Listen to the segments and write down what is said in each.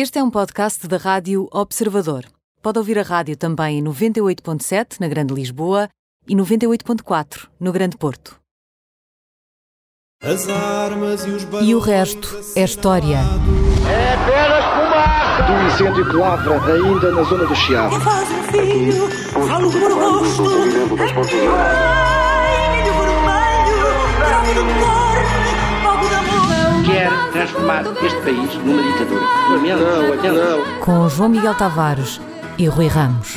Este é um podcast da Rádio Observador. Pode ouvir a rádio também em 98.7 na Grande Lisboa e 98.4 no Grande Porto. As armas e os E o resto é história. É apenas fumaça! do incêndio que lavra ainda na zona do Chiado. faz um filho, falo por gosto. Ai, milho vermelho, prova do Quer transformar este país numa ditadura. Lamento, Não, lamento. não. Com João Miguel Tavares e Rui Ramos.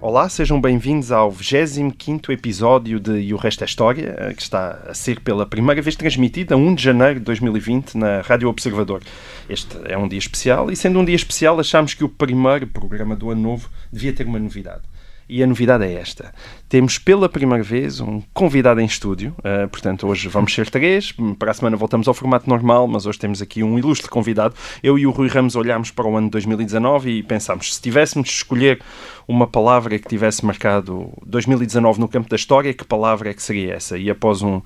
Olá, sejam bem-vindos ao 25º episódio de E o Resto é História, eh, que está a ser pela primeira vez transmitido a 1 de janeiro de 2020 na Rádio Observador. Este é um dia especial e, sendo um dia especial, achámos que o primeiro programa do ano novo devia ter uma novidade. E a novidade é esta. Temos pela primeira vez um convidado em estúdio, eh, portanto hoje vamos ser três, para a semana voltamos ao formato normal, mas hoje temos aqui um ilustre convidado. Eu e o Rui Ramos olhámos para o ano de 2019 e pensámos, se tivéssemos de escolher uma palavra que tivesse marcado 2019 no campo da história, que palavra é que seria essa? E após um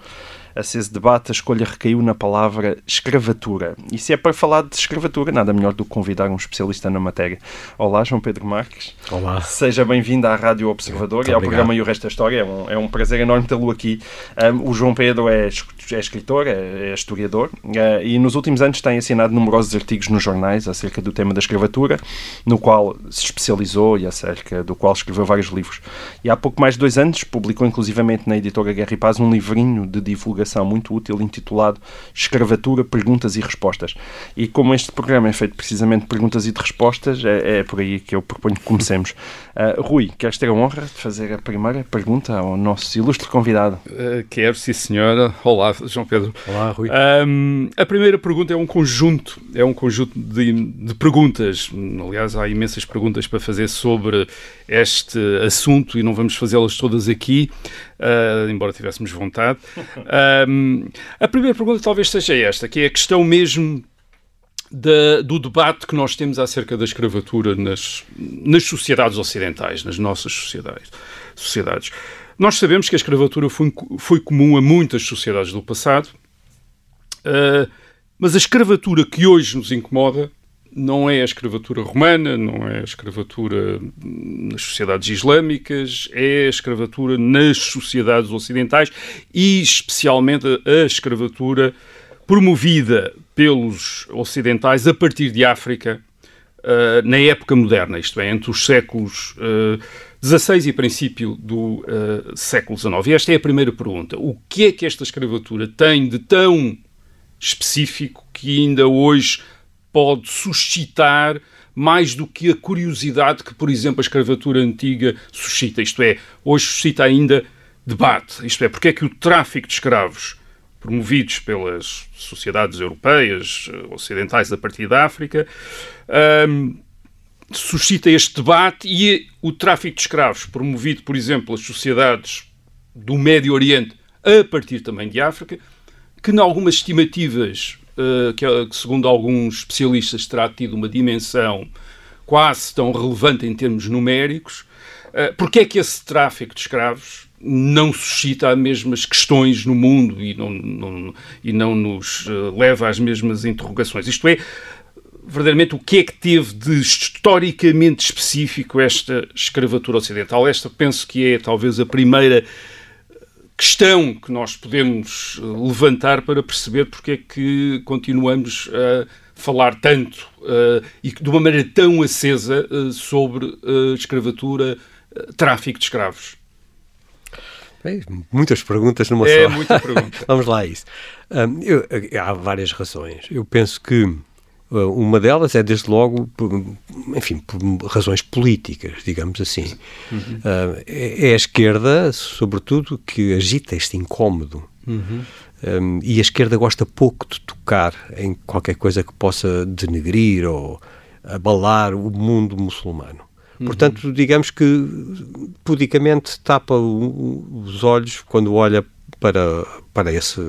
aceso debate, a escolha recaiu na palavra escravatura. E se é para falar de escravatura, nada melhor do que convidar um especialista na matéria. Olá, João Pedro Marques. Olá. Seja bem-vindo à Rádio Observador Muito e ao obrigado. programa E o Resto da História. É um, é um prazer enorme tê-lo aqui. Um, o João Pedro é, é escritor, é, é historiador eh, e nos últimos anos tem assinado numerosos artigos nos jornais acerca do tema da escravatura, no qual se especializou e acerca do qual escreveu vários livros. E há pouco mais de dois anos publicou inclusivamente na editora Guerra e Paz um livrinho de divulgação muito útil intitulado Escravatura, Perguntas e Respostas. E como este programa é feito precisamente de perguntas e de respostas, é, é por aí que eu proponho que comecemos. Ah, Rui, queres ter a honra de fazer a primeira pergunta ao nosso ilustre convidado? Uh, quero, sim senhora. Olá, João Pedro. Olá, Rui. A primeira pergunta é um conjunto, é um conjunto de, de perguntas. Aliás, há imensas perguntas para fazer sobre este assunto e não vamos fazê-las todas aqui, ah, embora tivéssemos vontade. A primeira pergunta talvez seja esta, que é a questão mesmo da- do debate que nós temos acerca da escravatura nas, nas sociedades ocidentais, nas nossas sociedades. sociedades. Nós sabemos que a escravatura foi, foi comum a muitas sociedades do passado, ah, mas a escravatura que hoje nos incomoda não é a escravatura romana, não é a escravatura nas sociedades islâmicas, é a escravatura nas sociedades ocidentais e especialmente a escravatura promovida pelos ocidentais a partir de África uh, na época moderna, isto é, entre os séculos uh, XVI e princípio do uh, século XIX. E esta é a primeira pergunta. O que é que esta escravatura tem de tão específico que ainda hoje pode suscitar mais do que a curiosidade que, por exemplo, a escravatura antiga suscita? Isto é, hoje suscita ainda debate. Isto é, porque é que o tráfico de escravos promovidos pelas sociedades europeias, eh, ocidentais a partir da África, ahm, suscita este debate e o tráfico de escravos promovido, por exemplo, pelas sociedades do Médio Oriente a partir também de África, que, em algumas estimativas, eh, que, segundo alguns especialistas terá tido uma dimensão quase tão relevante em termos numéricos, eh, porque é que esse tráfico de escravos não suscita as mesmas questões no mundo e não, não- e não nos eh, leva às mesmas interrogações? Isto é, verdadeiramente o que é que teve de historicamente específico esta escravatura ocidental? Esta penso que é talvez a primeira questão que nós podemos eh, levantar para perceber porque é que continuamos a falar tanto eh, e de uma maneira tão acesa eh, sobre eh, escravatura, tráfico de escravos. Bem, muitas perguntas numa É só. muita pergunta. Vamos lá a isso. Hum, eu- há várias razões. Eu penso que uh, uma delas é, desde logo, por, enfim, por razões políticas, digamos assim. Uhum. Uh, é, é a esquerda, sobretudo, que agita este incómodo. Uhum. Um, e a esquerda gosta pouco de tocar em qualquer coisa que possa denegrir ou abalar o mundo muçulmano. Portanto, digamos que pudicamente tapa o- os olhos quando olha para, para, esse,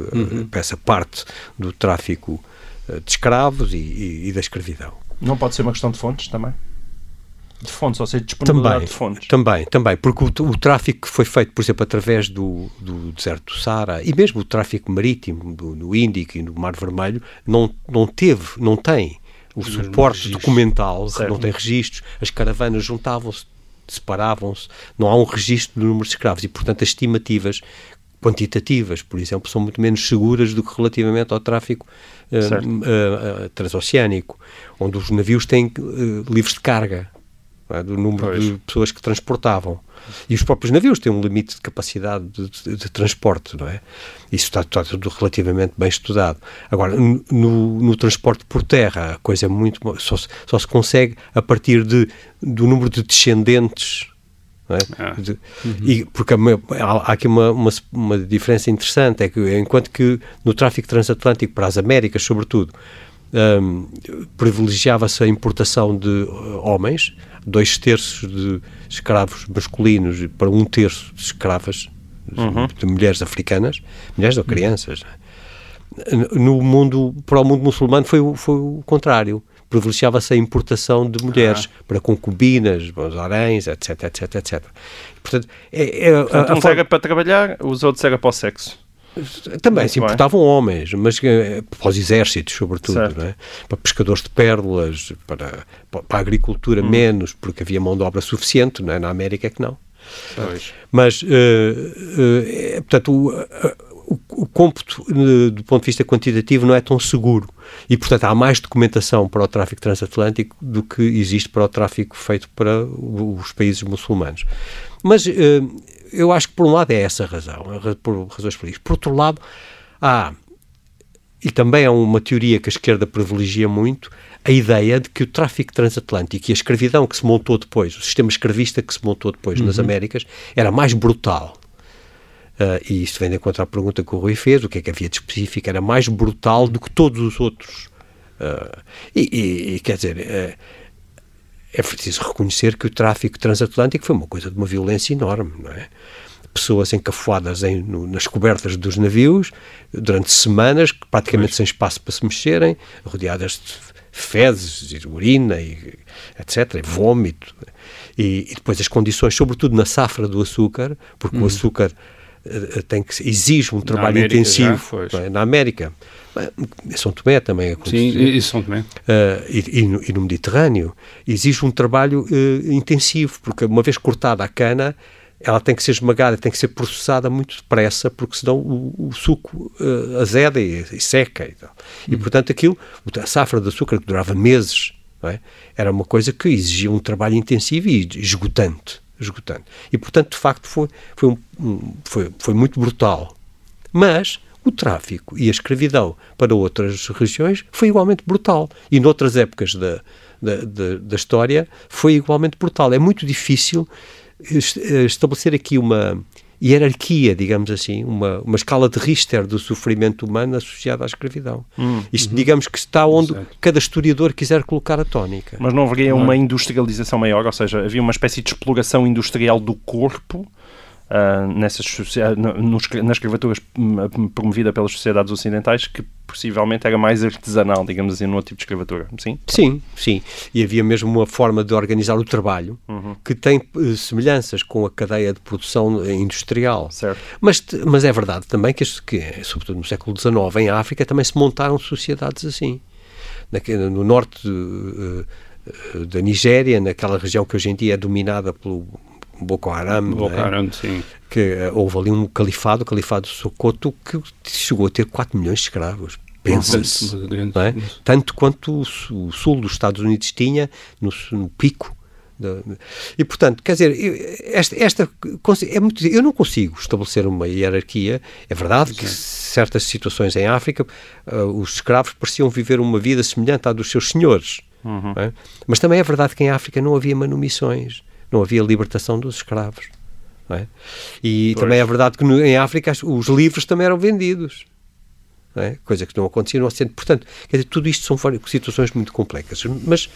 para essa parte do tráfico eh, de escravos e, e- e da escravidão. Não pode ser uma questão de fontes também? De fontes, ou seja, disponibilidade Também, de fontes. também, também, porque o, o tráfico que foi feito, por exemplo, através do, do deserto do Saara e mesmo o tráfico marítimo do, no Índico e no Mar Vermelho não, não teve, não tem o suporte documental, certo. não tem registros, as caravanas juntavam-se, separavam-se, não há um registro do número de escravos. E, portanto, as estimativas quantitativas, por exemplo, são muito menos seguras do que relativamente ao tráfico uh, uh, transoceânico, onde os navios têm uh, livros de carga, é? do número pois. de pessoas que transportavam. E os próprios navios têm um limite de capacidade de, de, de transporte, não é? Isso está, está, tudo relativamente bem estudado. Agora, no, no transporte por terra, a coisa é muito. Só, só se consegue a partir de, do número de descendentes é? Ah. Uhum. E, porque há, há aqui uma, uma, uma, diferença interessante, é que enquanto que no tráfico transatlântico para as Américas, sobretudo, um, privilegiava-se a importação de uh, homens, dois terços de escravos masculinos para um terço de escravas uhum. de mulheres africanas, mulheres ou crianças. No mundo, para o mundo muçulmano foi, foi o contrário privilegiava-se a importação de mulheres ah. para concubinas, bons haréns, etc, etc, etc. Portanto, é, é, Portanto, a, a uns forma... era para trabalhar, os outros era para o sexo. Também Muito se importavam bem. homens, mas eh, para os exércitos, sobretudo, é? para pescadores de pérolas, para, para a agricultura hum. menos, porque havia mão de obra suficiente, é? na América é que não. Pois. Mas, uh, uh, portanto, o, o, o cômputo do ponto de vista quantitativo não é tão seguro e, portanto, há mais documentação para o tráfico transatlântico do que existe para o tráfico feito para os países muçulmanos. Mas uh, eu acho que, por um lado, é essa a razão, por razões políticas. Por outro lado, há, e também é uma teoria que a esquerda privilegia muito, a ideia de que o tráfico transatlântico e a escravidão que se montou depois, o sistema escravista que se montou depois uhum. nas Américas, era mais brutal. Uh, e isto vem de encontro à pergunta que o Rui fez, o que é que havia de específico, era mais brutal do que todos os outros. Uh, e, e, e, quer dizer, uh, é preciso reconhecer que o tráfico transatlântico foi uma coisa de uma violência enorme, não é? Pessoas encafuadas em, no, nas cobertas dos navios durante semanas, praticamente sem espaço para se mexerem, rodeadas de fezes, e urina, e, etc., e vômito. E, e, depois as condições, sobretudo na safra do açúcar, porque hum. o açúcar uh, tem que exige um trabalho América, intensivo já, é? na América. São Tomé também aconteceu. Sim, e São Tomé. Uh, e, e, no, e, no, Mediterrâneo exige um trabalho uh, intensivo, porque uma vez cortada a cana, ela tem que ser esmagada, tem que ser processada muito depressa, porque senão o, o suco uh, azeda e, e, seca. E, tal. e hum. portanto, aquilo, a safra de açúcar que durava meses, é? era uma coisa que exigia um trabalho intensivo e esgotante. Esgotante. E, portanto, de facto, foi, foi, um, foi, foi muito brutal. Mas o tráfico e a escravidão para outras regiões foi igualmente brutal. E noutras épocas da, da, da, da história foi igualmente brutal. É muito difícil estabelecer aqui uma hierarquia, digamos assim, uma, uma escala de Richter do sofrimento humano associado à escravidão. Hum, Isto, uhum. digamos que está onde Exato. cada historiador quiser colocar a tónica. Mas não haveria uma industrialização maior, ou seja, havia uma espécie de exploração industrial do corpo uh, nessas, na escravatura hum, promovida pelas sociedades ocidentais que possivelmente era mais artesanal, digamos assim, no tipo de escravatura, sim? Sim, sim. E havia mesmo uma forma de organizar o trabalho uhum. que tem uh, semelhanças com a cadeia de produção industrial. Certo. Mas, mas é verdade também que, que, sobretudo no século XIX, em África, também se montaram sociedades assim. no norte uh, da Nigéria, naquela região que hoje em dia é dominada pelo Boko Haram. Boko é? Haram, sim. Que uh, houve ali um califado, o califado Sokoto, que chegou a ter 4 milhões de escravos. Pensa-se. É? Tanto quanto o, o, sul dos Estados Unidos tinha no, no pico. e, portanto, quer dizer, esta, esta é muito, eu não consigo estabelecer uma hierarquia. É verdade que certas situações em África, uh, os escravos pareciam viver uma vida semelhante à dos seus senhores. Uhum. É? Mas também é verdade que em África não havia manumissões não havia libertação dos escravos. É? E pois. também é verdade que no, em África os livros também eram vendidos. É? Coisa que não acontecia no Ocidente. Portanto, quer dizer, tudo isto são situações muito complexas. Mas,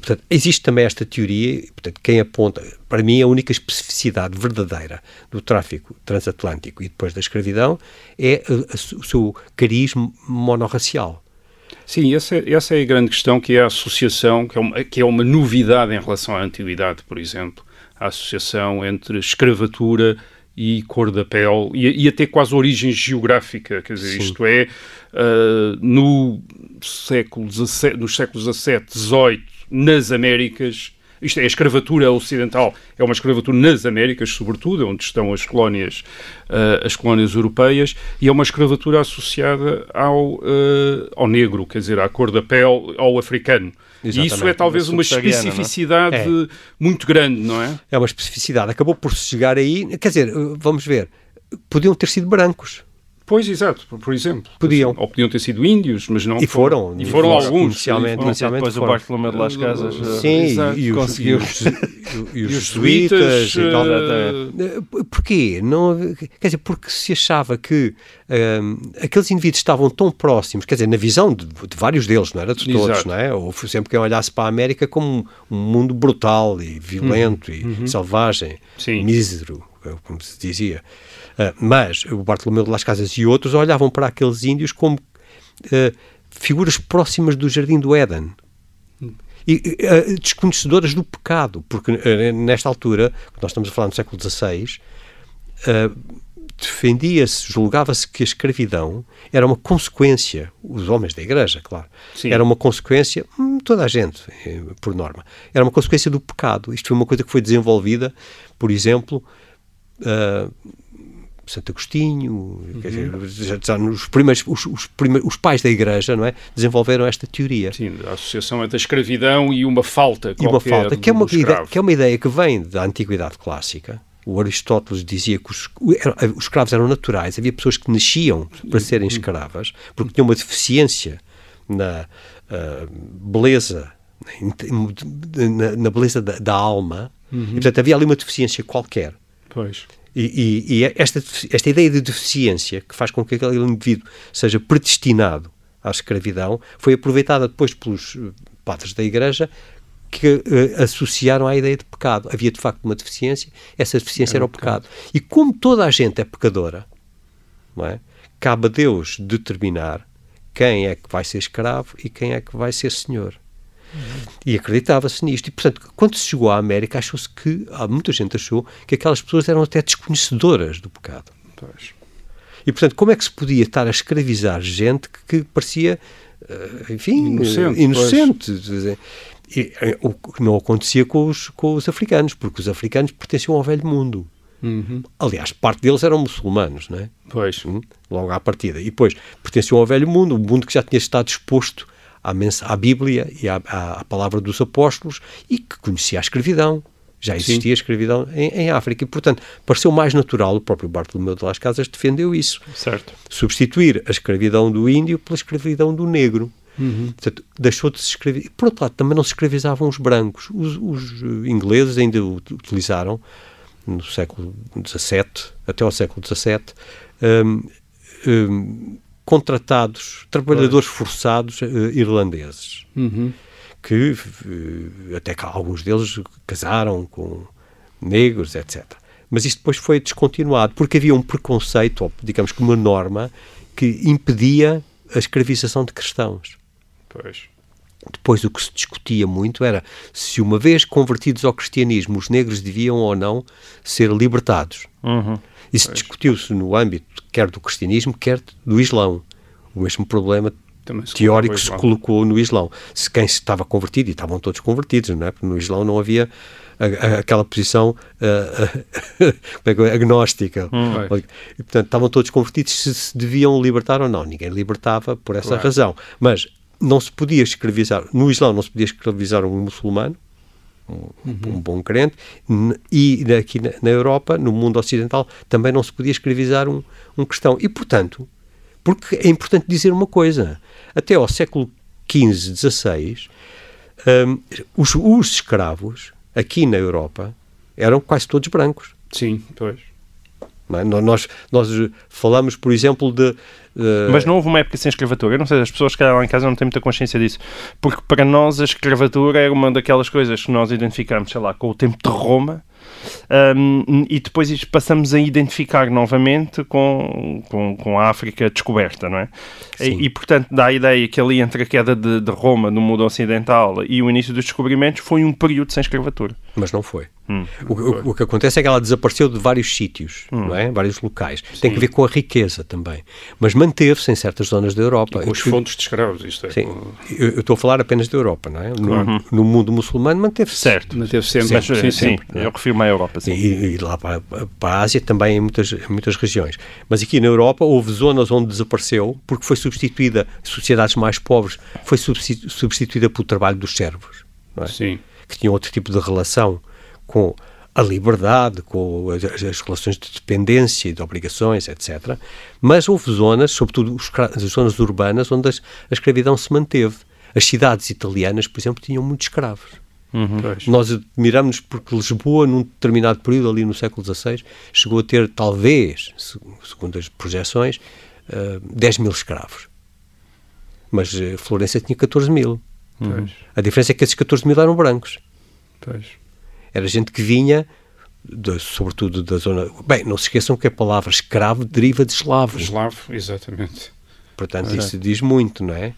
portanto, existe também esta teoria, portanto, quem aponta, para mim, a única especificidade verdadeira do tráfico transatlântico e depois da escravidão é o seu cariz monorracial. Sim, essa, é, essa é a grande questão, que é a associação, que é, uma, que é uma novidade em relação à antiguidade, por exemplo, a associação entre escravatura e cor da pele, e, e até quase origem geográfica, quer dizer, Sim. isto é, uh, no século XVII, nos séculos XVII, XVIII, nas Américas, isto é, a escravatura ocidental é uma escravatura nas Américas, sobretudo, onde estão as colónias, uh, as colónias europeias, e é uma escravatura associada ao, uh, ao negro, quer dizer, à cor da pele, ao africano. Exatamente. E isso é talvez uma é? especificidade é? muito grande, não é? É uma especificidade. Acabou por se chegar aí, quer dizer, vamos ver, podiam ter sido brancos. Pois, exato, por, por exemplo. Podiam. Ou podiam ter sido índios, mas não. E foram. E foram, alguns. Inicialmente, inicialmente depois foram. o Bartolomeu de Las Casas. Sim, exato, e, os, e, os, e os jesuítas e tal. Uh... Porquê? Não, quer dizer, porque se achava que um, aqueles indivíduos estavam tão próximos, quer dizer, na visão de, de vários deles, não era de todos, exato. não é? Ou sempre quem olhasse para a América como um, um mundo brutal e violento uhum. e uhum. selvagem, Sim. mísero, como se dizia. Uh, mas o Bartolomeu de Las Casas e outros olhavam para aqueles índios como uh, figuras próximas do Jardim do Éden. E, uh, desconhecedoras do pecado, porque nesta altura, nós estamos a falar no século XVI, defendia-se, julgava-se que a escravidão era uma consequência, os homens da igreja, claro, Sim. era uma consequência, hum, toda a gente, eh, por norma, era uma consequência do pecado. Isto foi uma coisa que foi desenvolvida, por exemplo, uh, Santo Agostinho, uhum. dizer, já, já nos primeiros, os, os, primeiros, os pais da Igreja, não é, desenvolveram esta teoria. Sim, a associação entre a escravidão e uma falta e uma falta que é uma ideia, que é uma ideia que vem da antiguidade clássica. O Aristóteles dizia que os, os escravos eram naturais, havia pessoas que nasciam para serem uhum. escravas porque tinham uma deficiência na uh, beleza, na, na beleza da, da alma, uhum. e portanto havia ali uma deficiência qualquer. Pois. E, e, e, esta, esta ideia de deficiência que faz com que aquele indivíduo seja predestinado à escravidão foi aproveitada depois pelos eh, padres da Igreja que uh, associaram à ideia de pecado. Havia de facto uma deficiência, essa deficiência era, era o pecado. pecado. E como toda a gente é pecadora, não é? cabe a Deus determinar quem é que vai ser escravo e quem é que vai ser senhor. E acreditava-se nisto. E, portanto, quando se chegou à América, achou-se que, há muita gente achou que aquelas pessoas eram até desconhecedoras do pecado. Pois. E, portanto, como é que se podia estar a escravizar gente que, parecia, eh, enfim, inocente? inocente e, eh, o que não acontecia com os, com os africanos, porque os africanos pertenciam ao velho mundo. Uhum. Aliás, parte deles eram muçulmanos, não é? Pois. Hum? Logo à partida. E depois pertenciam ao velho mundo, um mundo que já tinha estado exposto à, à Bíblia e à, à, palavra dos apóstolos e que conhecia a escravidão. Já existia Sim. escravidão em, em, África e, portanto, pareceu mais natural, o próprio Bartolomeu de Las Casas defendeu isso. Certo. Substituir a escravidão do índio pela escravidão do negro. Uhum. Portanto, deixou de se escravizar. Por outro lado, também não se escravizavam os brancos. Os, os ingleses ainda o utilizaram no século XVII, até ao século XVII, um, um, contratados, trabalhadores forçados uh, irlandeses. Uhum. Que uh, até que alguns deles casaram com negros, etc. Mas isto depois foi descontinuado, porque havia um preconceito, ou digamos que uma norma, que impedia a escravização de cristãos. Pois. Depois o que se discutia muito era se uma vez convertidos ao cristianismo os negros deviam ou não ser libertados. Uhum. Isso discutiu-se no âmbito quer do cristianismo, quer do Islão. O mesmo problema se teórico se colocou no Islão. Se quem estava convertido, e estavam todos convertidos, não é? Porque no Islão não havia a, a, aquela posição uh, agnóstica. Hum. E, portanto, estavam todos convertidos se se deviam libertar ou não. Ninguém libertava por essa claro. razão. Mas não se podia escravizar, no Islão não se podia escravizar um muçulmano, um, uhum. um bom crente, e aqui na, na, Europa, no mundo ocidental, também não se podia escravizar um, um cristão. E, portanto, porque é importante dizer uma coisa, até ao século XV, XVI, um, os, os escravos, aqui na Europa, eram quase todos brancos. Sim, pois. É? Nós, nós falamos, por exemplo, de. Uh... Mas não houve uma época sem escravatura. Eu não sei, as pessoas que lá em casa não têm muita consciência disso. Porque para nós a escravatura era uma daquelas coisas que nós identificamos, sei lá, com o tempo de Roma. um, e depois passamos a identificar novamente com, com, com a África descoberta, não é? E, e, portanto, dá a ideia que ali entre a queda de, de Roma no mundo ocidental e o início dos descobrimentos foi um período sem escravatura. Mas não foi. Hum. O, o, o, que acontece é que ela desapareceu de vários sítios, hum. não é? vários locais. Sim. Tem que ver com a riqueza também. Mas manteve-se em certas zonas da Europa. E com os fontes de escravos, isto é. Sim. Eu, eu, estou a falar apenas da Europa, não é? No, uhum. no mundo muçulmano manteve-se. Certo. Manteve -se sempre. Mas, sim, sim, é? Eu refiro-me à Europa. Sim. E, e, lá para, para a Ásia também em muitas, em muitas regiões. Mas aqui na Europa houve zonas onde desapareceu porque foi substituída, sociedades mais pobres, foi substituída pelo trabalho dos servos. Não é? Sim. Que tinham outro tipo de relação com a liberdade, com as, as, relações de dependência e de obrigações, etc. Mas houve zonas, sobretudo as zonas urbanas, onde a escravidão se manteve. As cidades italianas, por exemplo, tinham muitos escravos. Uhum. Nós admiramos porque Lisboa, num determinado período, ali no século XVI, chegou a ter, talvez, segundo as projeções, uh, eh, 10 mil escravos. Mas uh, Florença tinha 14 mil. Uhum. A diferença é que esses 14 mil eram brancos. Pois. Era gente que vinha, de, sobretudo da zona. Bem, não se esqueçam que a palavra escravo deriva de eslavo. Eslavo, exatamente. Portanto, isso diz muito, não é?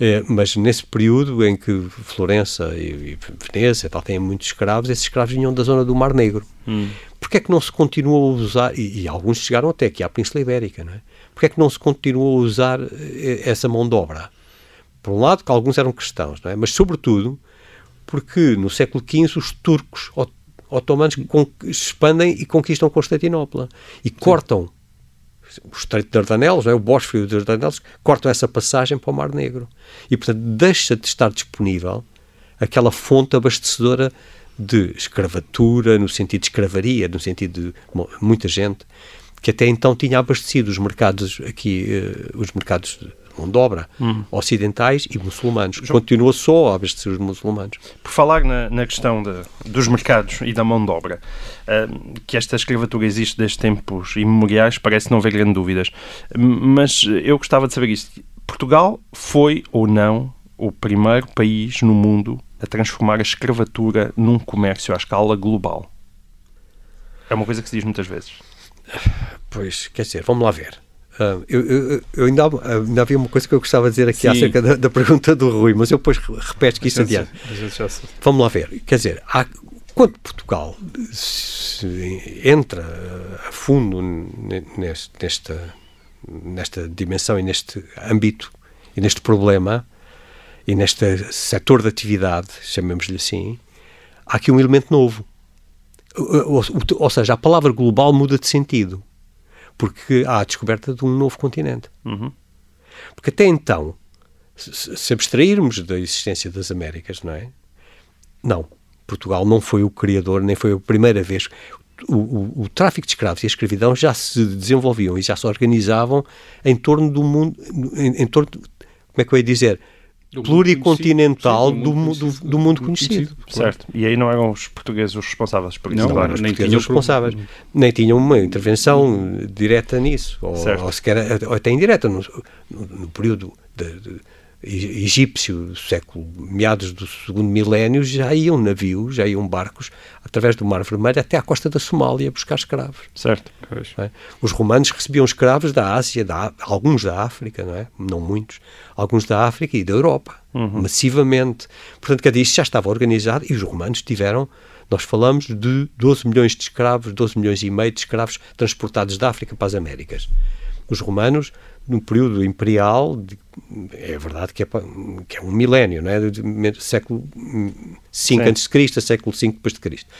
é? mas nesse período em que Florença e, e Veneza e tal têm muitos escravos, esses escravos vinham da zona do Mar Negro. Hum. Porquê é que não se continuou a usar, e, e, alguns chegaram até aqui à Península Ibérica, não é? Porquê é que não se continuou a usar eh, essa mão de obra? Por um lado, que alguns eram cristãos, não é? Mas, sobretudo, porque no século XV os turcos otomanos expandem e conquistam Constantinopla e Sim. cortam o Estreito de Dardanelos, é? o Bósforo de Dardanelos, cortam essa passagem para o Mar Negro. E, portanto, deixa de estar disponível aquela fonte abastecedora de escravatura, no sentido de escravaria, no sentido de muita gente, que até então tinha abastecido os mercados aqui, uh, os mercados mão de obra, hum. ocidentais e muçulmanos. João, Continua só a abastecer os muçulmanos. Por falar na, na questão de, dos mercados e da mão de obra, uh, que esta escravatura existe desde tempos imemoriais, parece não haver grandes dúvidas. Mas eu gostava de saber isto. Portugal foi ou não o primeiro país no mundo a transformar a escravatura num comércio à escala global? É uma coisa que se diz muitas vezes. Pois, quer dizer, vamos lá ver. Uh, eu, eu, eu, ainda, ainda havia uma coisa que eu gostava de dizer aqui Sim. acerca da, da, pergunta do Rui, mas eu depois repeto que isso adiante. Vamos lá ver. Quer dizer, há, quando Portugal entra a fundo neste, nesta, nesta dimensão e neste âmbito e neste problema e neste setor de atividade, chamemos-lhe assim, há aqui um elemento novo. Ou, ou, ou seja, a palavra global muda de sentido porque há a descoberta de um novo continente. Uhum. Porque até então, se, abstrairmos da existência das Américas, não é? Não. Portugal não foi o criador, nem foi a primeira vez. O, o, o, tráfico de escravos e a escravidão já se desenvolviam e já se organizavam em torno do mundo, em, em torno, como é que eu ia dizer, do pluricontinental do, mundo do, do, do, mundo conhecido. Certo. E aí não eram os portugueses os responsáveis por isso? Não, claro, os nem tinham os responsáveis. Nem tinham uma intervenção direta nisso, ou, ou sequer ou até indireta. No, no, no período de, de egípcio século, meados do segundo milénio, já iam navios, já iam barcos através do Mar Vermelho até à costa da Somália buscar escravos. Certo. É? Os romanos recebiam escravos da Ásia, da, alguns da África, não é? Não muitos, alguns da África e da Europa, uhum. massivamente. Portanto, cada isto já estava organizado e os romanos tiveram nós falamos de 12 milhões de escravos, 12 milhões e meio de escravos transportados da África para as Américas. Os romanos no período imperial, de, é verdade que é, que é, um milénio, não é? De, século V antes de Cristo, século V depois de Cristo.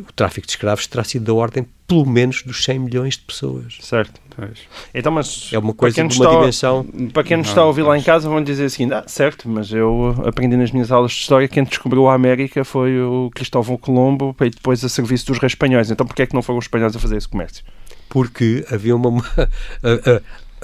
O tráfico de escravos terá sido da ordem pelo menos dos 100 milhões de pessoas. Certo. Pois. Então, mas é uma coisa de uma dimensão. Para quem nos está a ouvir lá em casa, vão dizer assim: ah, certo, mas eu aprendi nas minhas aulas de história que quem descobriu a América foi o Cristóvão Colombo e depois a serviço dos reis espanhóis. Então, porquê é que não foram os espanhóis a fazer esse comércio? Porque havia uma.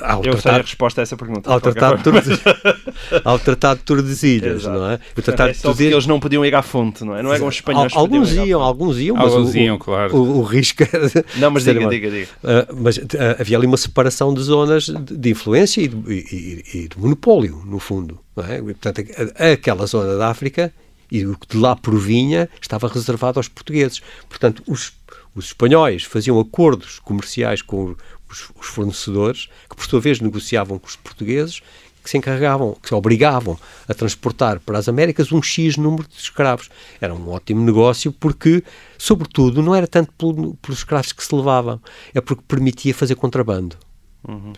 Ao eu tratado, sei a resposta a essa pergunta. Ao tratado, de Tordesilhas, ao tratado de Tordesilhas, não é? O tratado é só de eles não podiam ir à fonte, não é? Não eram os espanhóis Alguns iam, alguns iam, mas alguns o, iam, claro. O, o, risco era... Não, mas diga, diga, diga. Uh, mas uh, havia ali uma separação de zonas de, de influência e de, e, e de, monopólio, no fundo, não é? Portanto, aquela zona da África e o que de lá provinha estava reservado aos portugueses. Portanto, os, os espanhóis faziam acordos comerciais com os, os fornecedores, que por sua vez negociavam com os portugueses, que se encarregavam, que se obrigavam a transportar para as Américas um X número de escravos. Era um ótimo negócio porque, sobretudo, não era tanto pelo, pelos escravos que se levavam, é porque permitia fazer contrabando.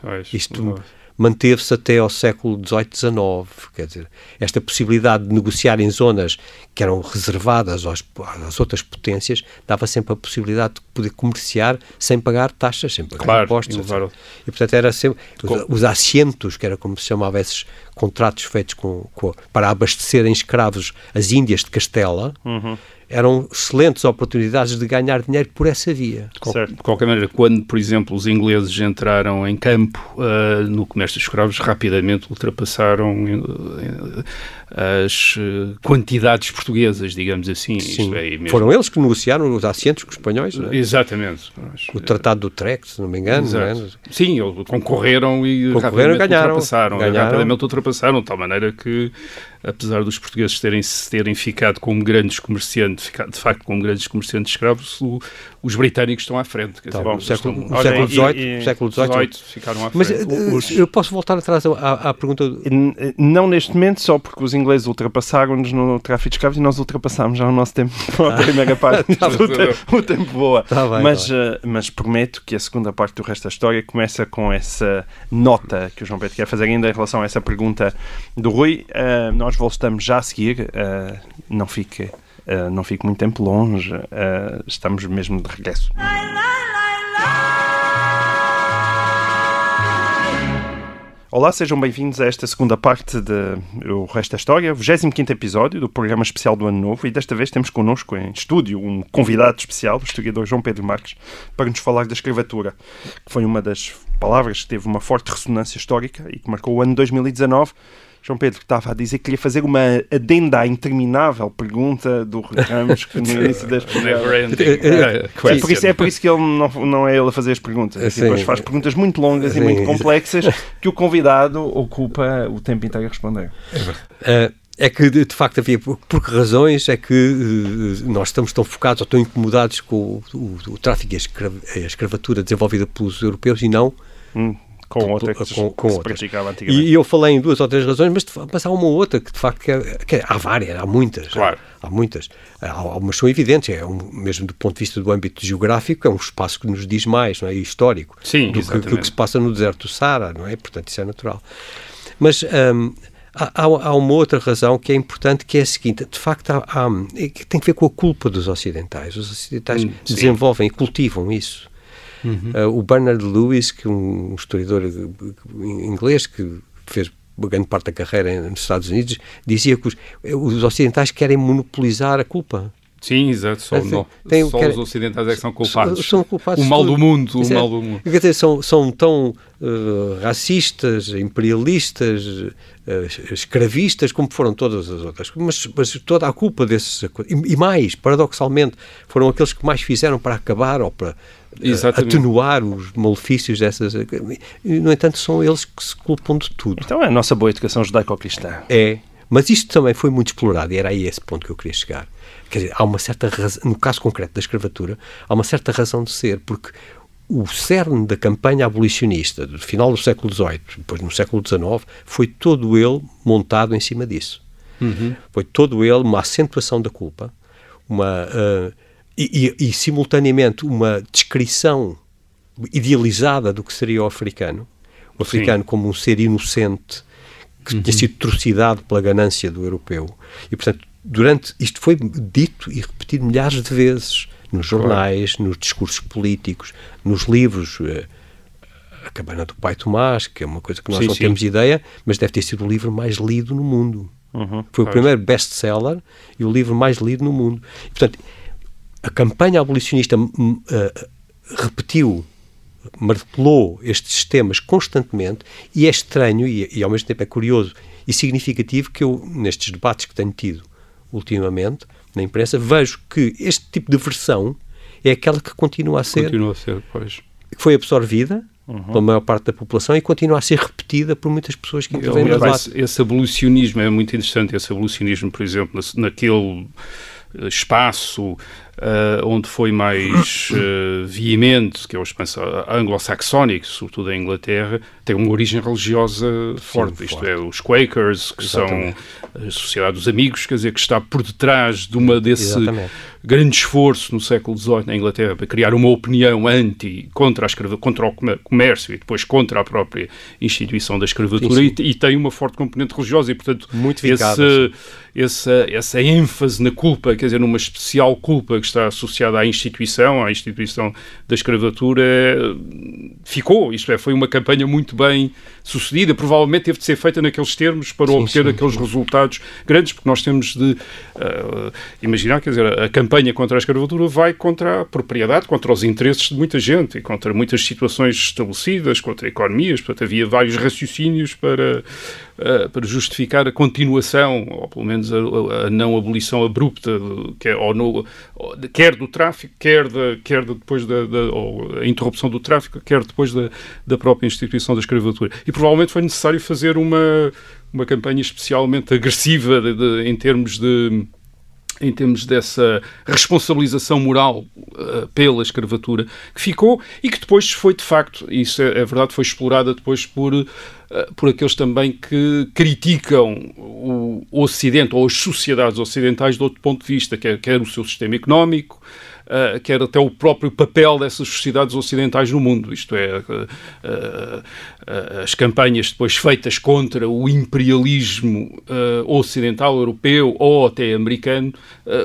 Pois, Isto uhum. manteve-se até ao século XVIII, XIX. Quer dizer, esta possibilidade de negociar em zonas que eram reservadas aos, às outras potências dava sempre a possibilidade de poder comerciar sem pagar taxas, sem pagar Claro, impostos. e etc. E, portanto, era sempre os, os assentos, que era como se chamava esses contratos feitos com, com- para abastecerem escravos as Índias de Castela, Uhum. Eram excelentes oportunidades de ganhar dinheiro por essa via. De qualquer maneira, quando, por exemplo, os ingleses entraram em campo ah, no comércio de escravos, rapidamente ultrapassaram eh, as eh, quantidades portuguesas, digamos assim. Sim, é, foram eles que negociaram os assentos com os espanhóis, não é? Exatamente. o Tratado do Trek, se não me engano. não é? Sim, eles concorreram e Concorreram rapidamente ganharam. ultrapassaram. Ganharam. Rapidamente ultrapassaram, de tal maneira que, apesar dos portugueses terem, terem ficado como grandes comerciantes, de facto como grandes comerciantes escravos, o- os britânicos estão à frente. Quer Tá dizer, bom, século- estão- século XVIII, século XVIII. 18 ficaram à Mas frente. eh, eu posso voltar atrás à, à pergunta. do- N- Não neste momento, só porque os ingleses ultrapassaram-nos no tráfico de escravos e nós ultrapassámos já o nosso tempo para a primeira parte. Tá o, tempo, o tempo voa. Tá bem, mas, tá eh, mas prometo que a segunda parte do resto da história começa com essa nota que o João Pedro quer fazer ainda em relação a essa pergunta do Rui. Eh, nós voltamos já a seguir. eh, não fique. eh, não fique muito tempo longe, eh, estamos mesmo de regresso. Olá, sejam bem-vindos a esta segunda parte de O Resto da História, o 25 episódio do programa especial do Ano Novo. E desta vez temos connosco em estúdio um convidado especial, o historiador João Pedro Marques, para nos falar da escravatura, que foi uma das palavras que teve uma forte ressonância histórica e que marcou o ano 2019. João Pedro estava a dizer que queria fazer uma adenda à interminável pergunta do Rui Ramos que no início das eh, é por, isso, question. é por isso que ele não, não é ele a fazer as perguntas. E Sim. depois faz perguntas muito longas Sim. e muito complexas que o convidado ocupa o tempo inteiro a responder. Eh, é que, de, facto, havia. Por, que razões é que eh, nós estamos tão focados ou tão incomodados com o, o- o tráfico e a, escra- a escravatura desenvolvida pelos europeus e não Hum, com outra que, com- com que se outras. praticava antigamente. E, eu falei em duas ou três razões, mas, mas há uma outra que de facto que, é- que é- há várias, há muitas. Claro. Há, há muitas. Há, algumas são evidentes, é um, mesmo do ponto de vista do âmbito geográfico, é um espaço que nos diz mais, não é? E histórico. Sim, do que, o que se passa no deserto do Saara, não é? Portanto, isso é natural. Mas hum, há, há- uma outra razão que é importante, que é a seguinte: de facto, há, há- é tem que ver com a culpa dos ocidentais. Os ocidentais Hum, desenvolvem e cultivam isso. Uh, o Bernard Lewis, que é um historiador eh, inglês que fez grande parte da carreira nos Estados Unidos, dizia que os, os ocidentais querem monopolizar a culpa. Sim, exato. Só, Assim, tem- só quer- os ocidentais é que são culpados. São culpados o mal do mundo, o é- mal do mundo. Quer dizer, são, são tão eh, racistas, imperialistas, eh, escravistas, como foram todas as outras. Mas, mas toda a culpa desses. E, e mais, paradoxalmente, foram aqueles que mais fizeram para acabar ou para eh, Exatamente. atenuar os malefícios dessas. E, no entanto, são eles que se culpam de tudo. Então é a nossa boa educação judaico-cristã. É, mas isto também foi muito explorado e era aí esse ponto que eu queria chegar. Quer dizer, há uma certa razão, no caso concreto da escravatura, há uma certa razão de ser, porque o cerne da campanha abolicionista do final do século XVIII, depois no século XIX, foi todo ele montado em cima disso. Foi todo ele uma acentuação da culpa, uma ah, e, e- e, simultaneamente uma descrição idealizada do que seria o africano, o africano como um ser inocente que tinha sido trucidado pela ganância do europeu. E, portanto, durante isto foi dito e repetido milhares de vezes nos jornais, nos discursos políticos, nos livros. eh, A Cabana do Pai Tomás, que é uma coisa que nós Sim, não sim. temos ideia, mas deve ter sido o livro mais lido no mundo. foi o Pois. primeiro best-seller e o livro mais lido no mundo. E, portanto, a campanha abolicionista eh, repetiu, martelou estes sistemas constantemente e é estranho e, e ao mesmo tempo é curioso e significativo que eu, nestes debates que tenho tido ultimamente na imprensa, vejo que este tipo de versão é aquela que continua a ser, Continua a ser, pois. que foi absorvida uhum. pela maior parte da população e continua a ser repetida por muitas pessoas que intervêm no debate. Esse, esse abolicionismo é muito interessante, esse abolicionismo, por exemplo, naquele espaço uh, onde foi mais uh, veemente, que é o espaço anglo-saxónico, sobretudo em Inglaterra, tem uma origem religiosa forte. Sim, Isto forte. é, os Quakers, que Exatamente. são a Sociedade dos Amigos, quer dizer, que está por detrás de uma desse Exatamente. grande esforço no século XVIII na Inglaterra para criar uma opinião anti, contra, a escrava, contra o comércio e depois contra a própria instituição da escravatura sim, sim. E, e, tem uma forte componente religiosa e, portanto, Muito esse, essa, essa ênfase na culpa, quer dizer, numa especial culpa que está associada à instituição, à instituição da escravatura, ficou. Isto é, foi uma campanha muito bem sucedida. Provavelmente teve de ser feita naqueles termos para sim, obter sim, aqueles resultados grandes, porque nós temos de uh, imaginar, quer dizer, a campanha contra a escravatura vai contra a propriedade, contra os interesses de muita gente e contra muitas situações estabelecidas, contra economias. Portanto, havia vários raciocínios para uh, para justificar a continuação, ou pelo menos a, a não abolição abrupta, quer, ou no, quer do tráfico, quer, da, quer depois da, interrupção do tráfico, quer depois da, da própria instituição da escravatura. E provavelmente foi necessário fazer uma, uma campanha especialmente agressiva de, de, em termos de em termos dessa responsabilização moral uh, pela escravatura que ficou e que depois foi de facto, isso é, é verdade, foi explorada depois por, uh, por aqueles também que criticam o Ocidente ou as sociedades ocidentais de outro ponto de vista, quer, quer o seu sistema económico, uh, quer até o próprio papel dessas sociedades ocidentais no mundo. Isto é, uh, uh, as campanhas depois feitas contra o imperialismo ocidental, europeu ou até americano,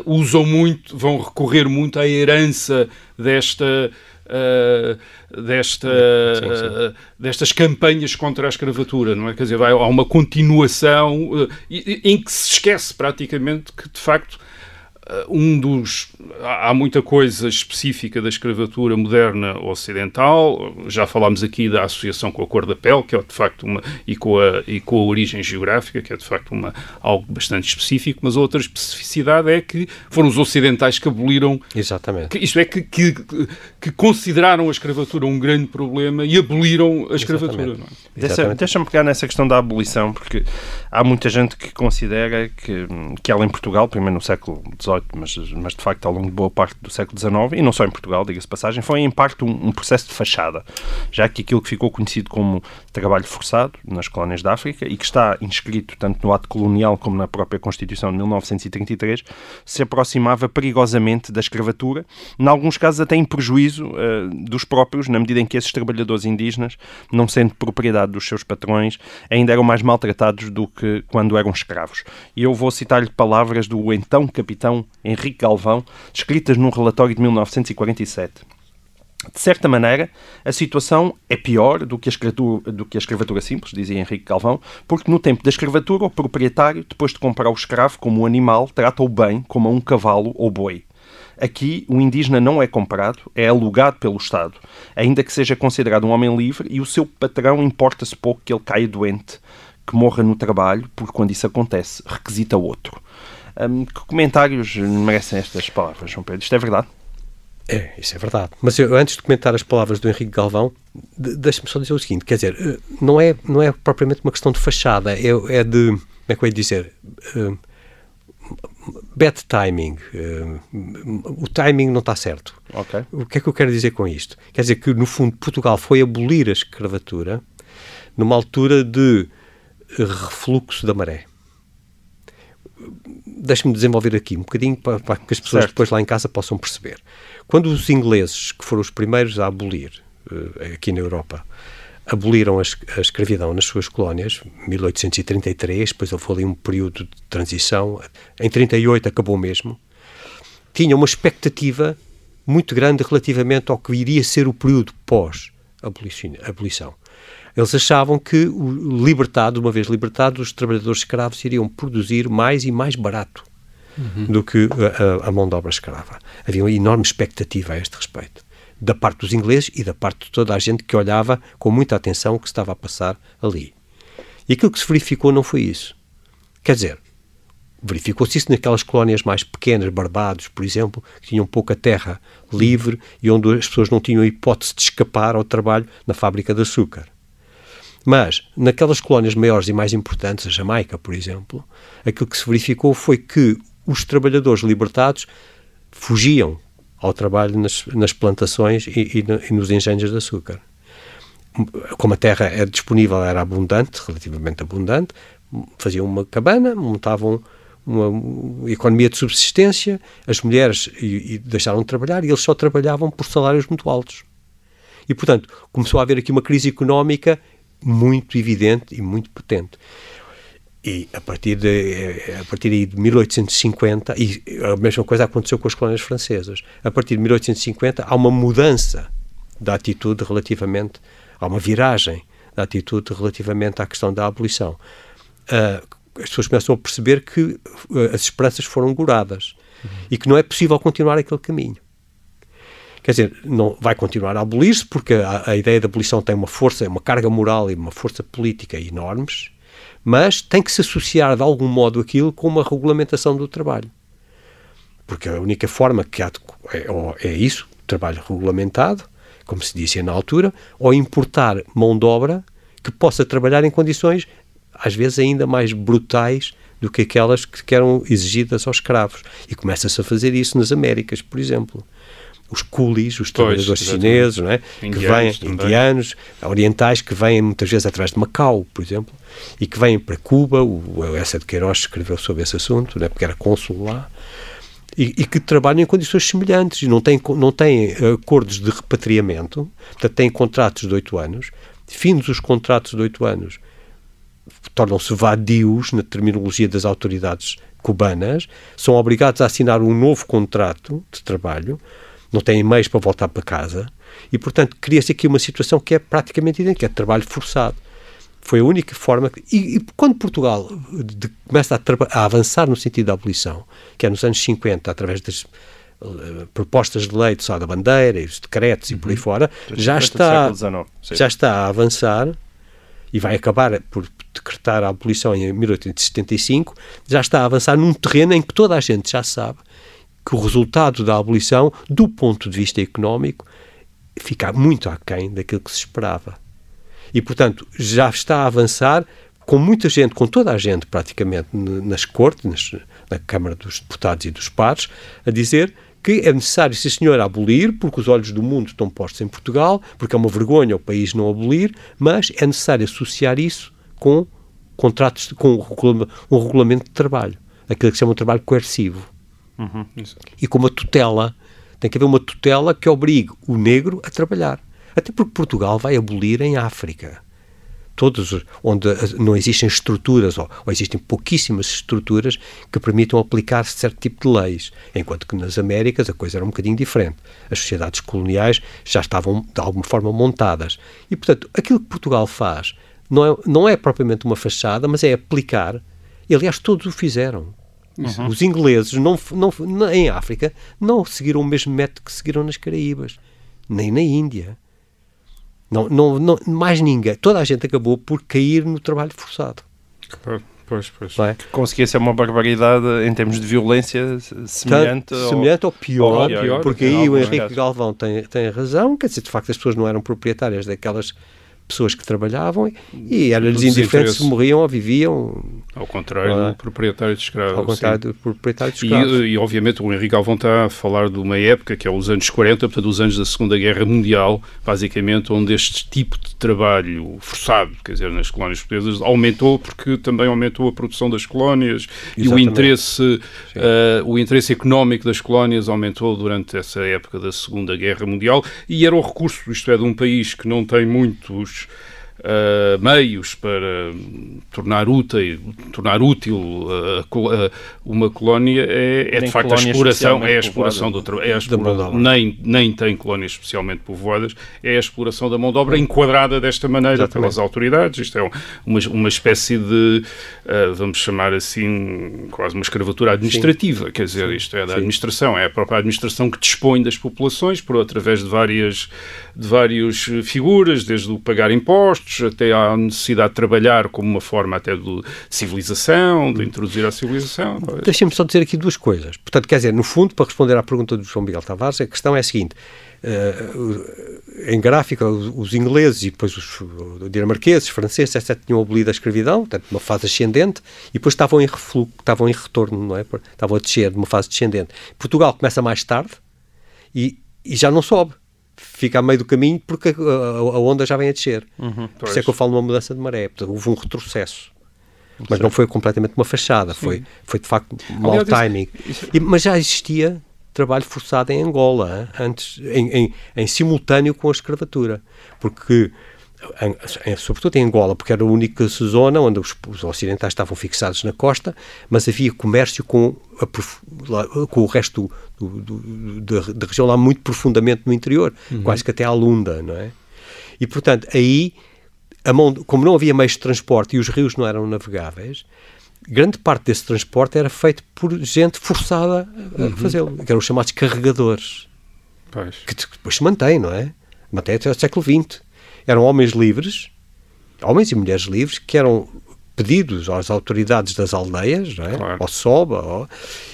usam muito, vão recorrer muito à herança desta. Uh, desta, sim, sim. Uh, destas campanhas contra a escravatura, não é? Quer dizer, vai, há uma continuação uh, em que se esquece praticamente que, de facto, um dos. Há muita coisa específica da escravatura moderna ocidental. Já falámos aqui da associação com a cor da pele, que é de facto uma. e com a, e com a origem geográfica, que é de facto uma, algo bastante específico, mas outra especificidade é que foram os ocidentais que aboliram. Exatamente. Que, isto é, que, que, que, consideraram a escravatura um grande problema e aboliram a escravatura. É? Deixa-me deixa pegar nessa questão da abolição, porque há muita gente que considera que, que ela em Portugal, primeiro no século XVIII, mas, mas de facto ao longo de boa parte do século XIX, e não só em Portugal, diga-se passagem, foi em parte um, um, processo de fachada, já que aquilo que ficou conhecido como trabalho forçado nas colónias da África e que está inscrito tanto no ato colonial como na própria Constituição de 1933, se aproximava perigosamente da escravatura, em alguns casos até em prejuízo uh, dos próprios, na medida em que esses trabalhadores indígenas, não sendo propriedade dos seus patrões, ainda eram mais maltratados do que quando eram escravos. E eu vou citar-lhe palavras do então capitão Henrique Galvão, escritas num relatório de 1947. De certa maneira, a situação é pior do que a escravatura, do que a escravatura simples, dizia Henrique Galvão, porque no tempo da escravatura, o proprietário, depois de comprar o escravo como um animal, trata-o bem como a um cavalo ou boi. Aqui, o indígena não é comprado, é alugado pelo Estado, ainda que seja considerado um homem livre e o seu patrão importa-se pouco que ele caia doente, que morra no trabalho, porque quando isso acontece, requisita outro. Um, que comentários merecem estas palavras, João Pedro? Isto é verdade? É, isso é verdade. Mas eu, antes de comentar as palavras do Henrique Galvão, de, deixe-me só dizer o seguinte: quer dizer, eh, não é, não é propriamente uma questão de fachada, é, é de. Como é que eu ia dizer? Uh, bad timing. Uh, o timing não está certo. Okay. O que é que eu quero dizer com isto? Quer dizer que, no fundo, Portugal foi abolir a escravatura numa altura de refluxo da maré deixe-me desenvolver aqui um bocadinho para, para, que as pessoas certo. depois lá em casa possam perceber. Quando os ingleses, que foram os primeiros a abolir uh, aqui na Europa, aboliram a, a, escravidão nas suas colónias, 1833, depois houve ali um período de transição, em 38 acabou mesmo, tinha uma expectativa muito grande relativamente ao que iria ser o período pós-abolição. Eles achavam que, libertado, uma vez libertados, os trabalhadores escravos iriam produzir mais e mais barato uhum. do que a, a, mão de obra escrava. Havia uma enorme expectativa a este respeito, da parte dos ingleses e da parte de toda a gente que olhava com muita atenção o que estava a passar ali. E aquilo que se verificou não foi isso. Quer dizer, Verificou-se isso naquelas colónias mais pequenas, Barbados, por exemplo, que tinham pouca terra livre e onde as pessoas não tinham hipótese de escapar ao trabalho na fábrica de açúcar. Mas, naquelas colónias maiores e mais importantes, a Jamaica, por exemplo, aquilo que se verificou foi que os trabalhadores libertados fugiam ao trabalho nas, nas plantações e, e, e, nos engenhos de açúcar. Como a terra era disponível, era abundante, relativamente abundante, faziam uma cabana, montavam uma economia de subsistência, as mulheres e, e deixaram de trabalhar e eles só trabalhavam por salários muito altos. E, portanto, começou a haver aqui uma crise económica muito evidente e muito potente. E a partir de, a partir de 1850, e a mesma coisa aconteceu com as colónias francesas, a partir de 1850 há uma mudança da atitude relativamente, há uma viragem da atitude relativamente à questão da abolição. Uh, as pessoas começam a perceber que uh, as esperanças foram goradas uhum. e que não é possível continuar aquele caminho. Quer dizer, não vai continuar a abolir-se porque a, a, ideia da abolição tem uma força, uma carga moral e uma força política enormes, mas tem que se associar de algum modo aquilo com uma regulamentação do trabalho. Porque a única forma que há de, é, é isso, trabalho regulamentado, como se dizia na altura, ou importar mão de obra que possa trabalhar em condições às vezes ainda mais brutais do que aquelas que eram exigidas aos escravos. E começa-se a fazer isso nas Américas, por exemplo. Os coolies, os trabalhadores chineses, não é? indianos, que vêm, indianos, orientais, que vêm muitas vezes através de Macau, por exemplo, e que vêm para Cuba. O Essa de Queiroz escreveu sobre esse assunto, não é? porque era cônsul lá. E, e, que trabalham em condições semelhantes e não têm, não têm acordos de repatriamento, portanto, têm contratos de oito anos. Findos os contratos de oito anos, tornam-se vadios na terminologia das autoridades cubanas, são obrigados a assinar um novo contrato de trabalho, não têm meios para voltar para casa e, portanto, cria-se aqui uma situação que é praticamente idêntica, é trabalho forçado. Foi a única forma. Que, e, e, quando Portugal de, começa a, a, avançar no sentido da abolição, que é nos anos 50, através das uh, propostas de lei de Sá da Bandeira e os decretos uhum. e por aí uhum. fora, já está, já está a avançar e vai acabar por decretar a abolição em 1875, já está a avançar num terreno em que toda a gente já sabe que o resultado da abolição, do ponto de vista económico, fica muito aquém daquilo que se esperava. E, portanto, já está a avançar com muita gente, com toda a gente praticamente nas cortes, nas, na Câmara dos Deputados e dos Pares, a dizer que é necessário, sim senhor, abolir, porque os olhos do mundo estão postos em Portugal, porque é uma vergonha o país não abolir, mas é necessário associar isso com contratos, com um regulamento de trabalho, aquilo que se chama um trabalho coercivo. Uhum, e com uma tutela, tem que haver uma tutela que obrigue o negro a trabalhar. Até porque Portugal vai abolir em África todos onde não existem estruturas ou, ou, existem pouquíssimas estruturas que permitam aplicar certo tipo de leis, enquanto que nas Américas a coisa era um bocadinho diferente. As sociedades coloniais já estavam de alguma forma montadas. E, portanto, aquilo que Portugal faz não é, não é propriamente uma fachada, mas é aplicar. E, aliás, todos o fizeram. Uhum. Os ingleses não, não, em África não seguiram o mesmo método que seguiram nas Caraíbas, nem na Índia. Não, não, não, mais ninguém. Toda a gente acabou por cair no trabalho forçado. Pois, pois. É? Conseguia ser uma barbaridade em termos de violência semelhante, Tanto, ou, semelhante ou pior, ou pior porque aí o Henrique casos. Galvão tem, tem razão, quer dizer, de facto as pessoas não eram proprietárias daquelas pessoas que trabalhavam e era-lhes indiferente se morriam ou viviam. Ao contrário do proprietário de escravos. Ao contrário sim. do proprietário de escravos. E, e, obviamente o Henrique Alvão está a falar de uma época que é os anos 40, portanto os anos da Segunda Guerra Mundial, basicamente, onde este tipo de trabalho forçado, quer dizer, nas colónias portuguesas, aumentou porque também aumentou a produção das colónias Exatamente. e o interesse, uh, o interesse económico das colónias aumentou durante essa época da Segunda Guerra Mundial e era o recurso, isto é, de um país que não tem muitos much Uh, meios para tornar útil, tornar útil uh, uh, uma colónia é, é de facto a exploração, é a exploração do trabalho, é nem, nem tem colónias especialmente povoadas, é a exploração da mão de obra enquadrada desta maneira Exatamente. pelas autoridades. Isto é uma, uma espécie de, vamos chamar assim, quase uma escravatura administrativa, Sim. quer dizer, isto é da Sim. administração, é a própria administração que dispõe das populações por através de várias de várias figuras, desde o pagar impostos até à necessidade de trabalhar como uma forma até de civilização, de introduzir a civilização. Deixem-me só dizer aqui duas coisas. Portanto, quer dizer, no fundo, para responder à pergunta do João Miguel Tavares, a questão é a seguinte. Uh, em gráfica, os, ingleses e depois os dinamarqueses, franceses, etc., tinham abolido a escravidão, portanto, uma fase ascendente, e depois estavam em refluxo, estavam em retorno, não é? Estavam a descer de uma fase descendente. Portugal começa mais tarde e, e já não sobe. Fica a meio do caminho porque a, a, onda já vem a descer. Uhum, Por isso é que eu falo numa mudança de maré. Portanto, houve um retrocesso. Mas não foi completamente uma fachada, foi, foi de facto mau timing. Isso, isso... E, mas já existia trabalho forçado em Angola, antes, em, em, em simultâneo com a escravatura, porque em, sobretudo em Angola, porque era a única zona onde os, os, ocidentais estavam fixados na costa, mas havia comércio com, a, com o resto do, do, do, da, região lá muito profundamente no interior, uhum. quase que até à Lunda, não é? E, portanto, aí, mão, como não havia meios de transporte e os rios não eram navegáveis, grande parte desse transporte era feito por gente forçada a uhum. fazê-lo, que eram os chamados carregadores. Pois. Que depois se mantém, não é? Mantém até o século XX. Eram homens livres, homens e mulheres livres, que eram pedidos às autoridades das aldeias, não é? Claro. ao SOBA, ao,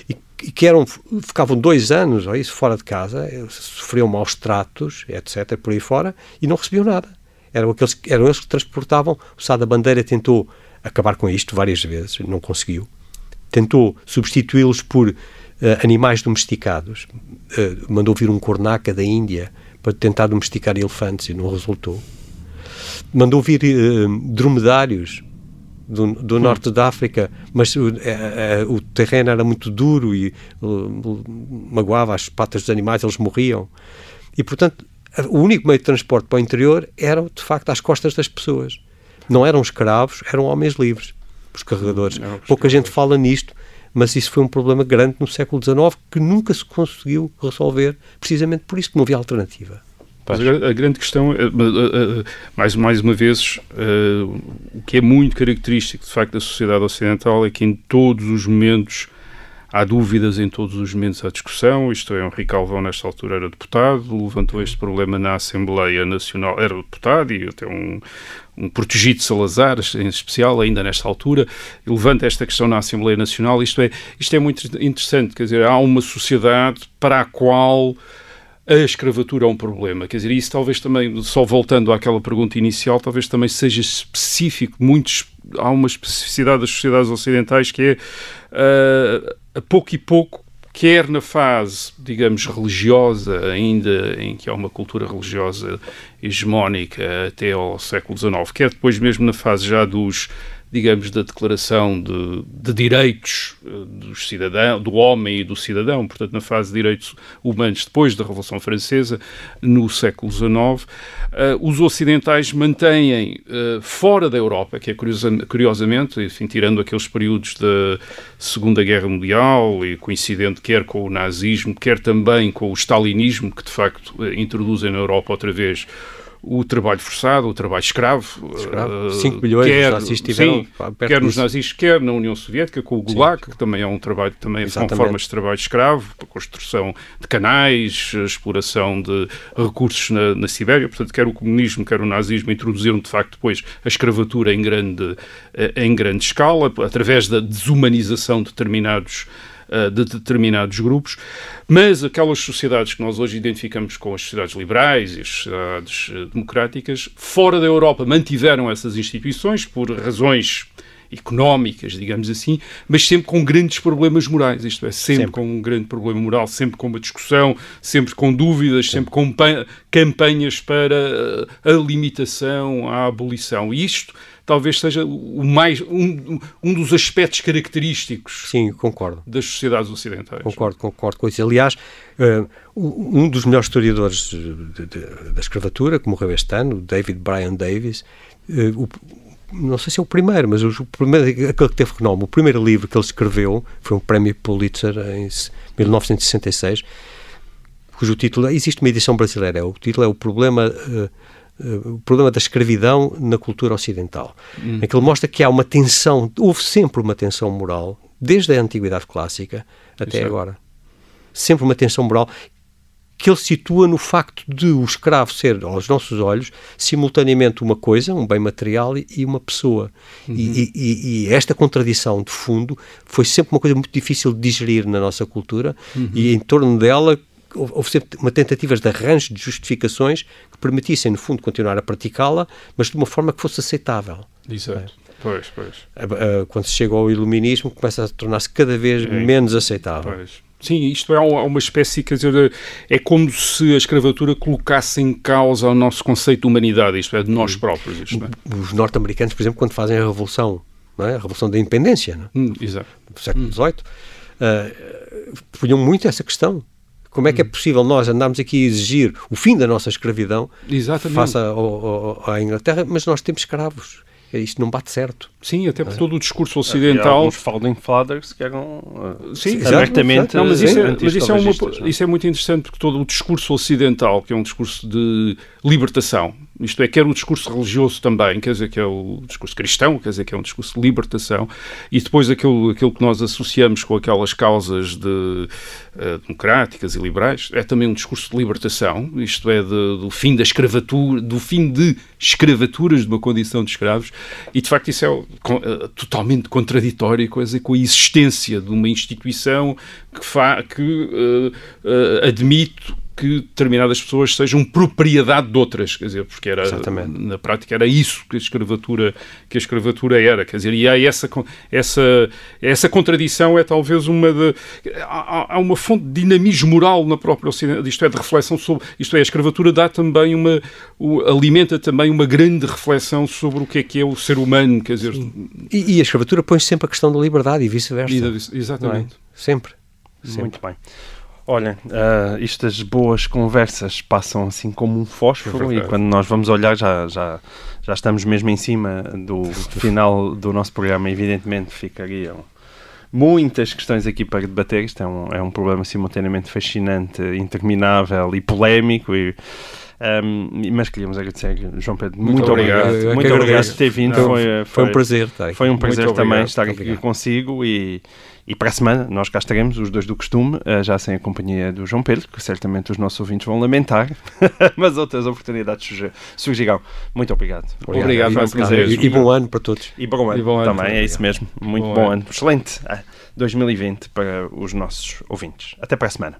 e, e, que eram, ficavam dois anos ou isso, fora de casa, sofriam maus tratos, etc., por aí fora, e não recebiam nada. Eram, aqueles, eram eles que transportavam. O Sá da Bandeira tentou acabar com isto várias vezes, não conseguiu. Tentou substituí-los por uh, animais domesticados. Uh, mandou vir um cornaca da Índia para tentar domesticar elefantes e não resultou. Mandou vir uh, dromedários do, do hum. norte da África, mas uh, uh, o terreno era muito duro e magoava as patas dos animais, eles morriam. E, portanto, o único meio de transporte para o interior era, de facto, às costas das pessoas. Não eram escravos, eram homens livres, os carregadores. Não, Pouca gente fala nisto, mas isso foi um problema grande no século XIX que nunca se conseguiu resolver, precisamente por isso que não havia alternativa. Mas a, grande questão, é, mais, mais uma vez, o que é muito característico, de facto, da sociedade ocidental é que em todos os momentos há dúvidas em todos os momentos à discussão. Isto é, Henrique Calvão, nesta altura, era deputado, levantou este problema na Assembleia Nacional, era deputado e até um, um protegido de Salazar, em especial, ainda nesta altura, levanta esta questão na Assembleia Nacional. Isto é, isto é muito interessante, quer dizer, há uma sociedade para a qual a escravatura é um problema. Quer dizer, isso talvez também, só voltando àquela pergunta inicial, talvez também seja específico, muitos, há uma especificidade das sociedades ocidentais que é uh, a pouco e pouco quer na fase, digamos, religiosa, ainda em que há uma cultura religiosa hegemónica até ao século XIX, quer depois mesmo na fase já dos digamos, da declaração de, de direitos eh, dos cidadão, do homem e do cidadão, portanto, na fase de direitos humanos depois da Revolução Francesa, no século XIX, uh, os ocidentais mantêm uh, fora da Europa, que é curiosa, curiosamente, enfim, tirando aqueles períodos da Segunda Guerra Mundial e coincidente quer com o nazismo, quer também com o stalinismo, que de facto introduzem na Europa outra vez o trabalho forçado, o trabalho escravo. escravo. 5 uh, milhões quer, de nazistas tiveram sim, quer nos nazistas, quer na União Soviética, com o Gulag, sim, que também é um trabalho, também são formas de trabalho escravo, a construção de canais, a exploração de recursos na, na Sibéria. Portanto, quer o comunismo, quer o nazismo introduziram, de facto, depois a escravatura em grande, eh, em grande escala, através da desumanização de determinados eh, de determinados grupos, mas aquelas sociedades que nós hoje identificamos com as sociedades liberais e as sociedades eh, democráticas, fora da Europa mantiveram essas instituições por razões económicas, digamos assim, mas sempre com grandes problemas morais, isto é, sempre, sempre. com um grande problema moral, sempre com uma discussão, sempre com dúvidas, sempre com campanhas para a limitação, a abolição. E isto talvez seja o mais um, um dos aspectos característicos Sim, concordo. das sociedades ocidentais. Concordo, concordo com isso. Aliás, uh, um dos melhores historiadores da escravatura, que morreu este ano, David Bryan Davis, uh, o, não sei se é o primeiro, mas o primeiro, aquele que teve renome, o primeiro livro que ele escreveu foi um prémio Pulitzer em 1966, cujo título, existe uma edição brasileira, o título é O Problema uh, o problema da escravidão na cultura ocidental, hum. em que ele mostra que há uma tensão, houve sempre uma tensão moral, desde a antiguidade clássica até Isso agora. É. Sempre uma tensão moral que ele situa no facto de o escravo ser, aos nossos olhos, simultaneamente uma coisa, um bem material e, e uma pessoa. Uhum. E, e, e, esta contradição de fundo foi sempre uma coisa muito difícil de digerir na nossa cultura uhum. e em torno dela houve sempre uma tentativa de arranjo de justificações que permitissem, no fundo, continuar a praticá-la, mas de uma forma que fosse aceitável. Exato. É. Pois, pois. Quando se chega ao iluminismo, começa a tornar-se cada vez é. menos aceitável. Pois. Sim, isto é uma espécie, quer dizer, é como se a escravatura colocasse em causa o nosso conceito de humanidade, isto é, de nós próprios. Isto é. Os norte-americanos, por exemplo, quando fazem a Revolução, é? a Revolução da Independência, é? hum, exato. do século XVIII, hum. uh, punham muito essa questão. Como é que é hum. possível nós andarmos aqui a exigir o fim da nossa escravidão Exatamente. face à Inglaterra, mas nós temos escravos? isto não bate certo. Sim, até por é. todo o discurso ocidental. Havia alguns founding fathers que eram uh, sim, abertamente. Não, mas isso, é, mas isso é, uma, isso é muito interessante porque todo o discurso ocidental, que é um discurso de libertação, isto é, quer o discurso religioso também, quer dizer que é o discurso cristão, quer dizer que é um discurso de libertação, e depois aquilo, aquilo que nós associamos com aquelas causas de, uh, democráticas e liberais, é também um discurso de libertação, isto é, de, do fim da escravatura, do fim de escravaturas de uma condição de escravos, e de facto isso é totalmente contraditório com a existência de uma instituição que, fa, que uh, admite que determinadas pessoas sejam propriedade de outras, quer dizer, porque era Exatamente. na prática era isso que a escravatura que a escravatura era, quer dizer, e há essa essa essa contradição é talvez uma de há, há uma fonte de dinamismo moral na própria Ocidente, isto é de reflexão sobre, isto é a escravatura dá também uma o, alimenta também uma grande reflexão sobre o que é que é o ser humano, quer dizer, e, e, a escravatura põe sempre a questão da liberdade e vice-versa. Exatamente. É? Sempre. sempre. Muito bem. Olha, uh, estas boas conversas passam assim como um fósforo é e quando nós vamos olhar já, já, já estamos mesmo em cima do final do nosso programa. Evidentemente ficariam muitas questões aqui para debater. Isto é um, é um problema simultaneamente fascinante, interminável e polémico. E, um, mas queríamos agradecer, João Pedro, muito, muito obrigado. obrigado. Muito obrigado por ter vindo. Foi, foi, foi, um prazer. Tá foi um prazer também estar aqui consigo e e para a semana nós cá estaremos, os dois do costume, eh, já sem a companhia do João Pedro, que certamente os nossos ouvintes vão lamentar, mas outras oportunidades surgirão. Muito obrigado. Obrigado, obrigado prazer. E, e, bom ano para todos. E bom ano, e bom ano também, é isso mesmo. Muito bom, bom ano. ano. Excelente 2020 para os nossos ouvintes. Até para a semana.